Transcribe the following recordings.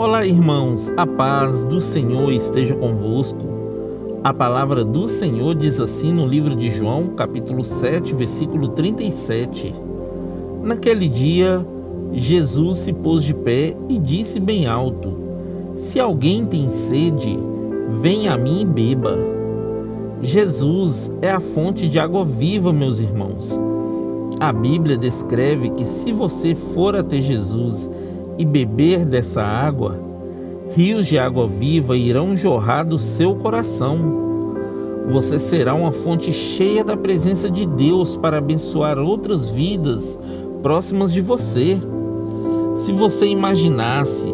Olá, irmãos, a paz do Senhor esteja convosco. A palavra do Senhor diz assim no livro de João, capítulo 7, versículo 37. Naquele dia, Jesus se pôs de pé e disse bem alto: Se alguém tem sede, venha a mim e beba. Jesus é a fonte de água viva, meus irmãos. A Bíblia descreve que se você for até Jesus e beber dessa água, rios de água viva irão jorrar do seu coração. Você será uma fonte cheia da presença de Deus para abençoar outras vidas próximas de você. Se você imaginasse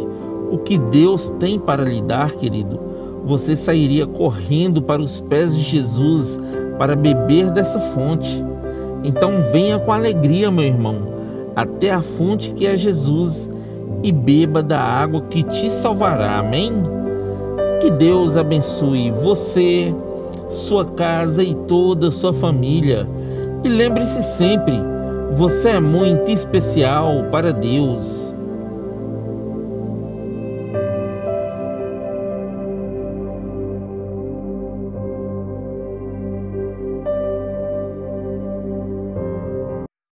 o que Deus tem para lhe dar, querido, você sairia correndo para os pés de Jesus para beber dessa fonte. Então venha com alegria, meu irmão, até a fonte que é Jesus e beba da água que te salvará. Amém? Que Deus abençoe você, sua casa e toda a sua família. E lembre-se sempre, você é muito especial para Deus.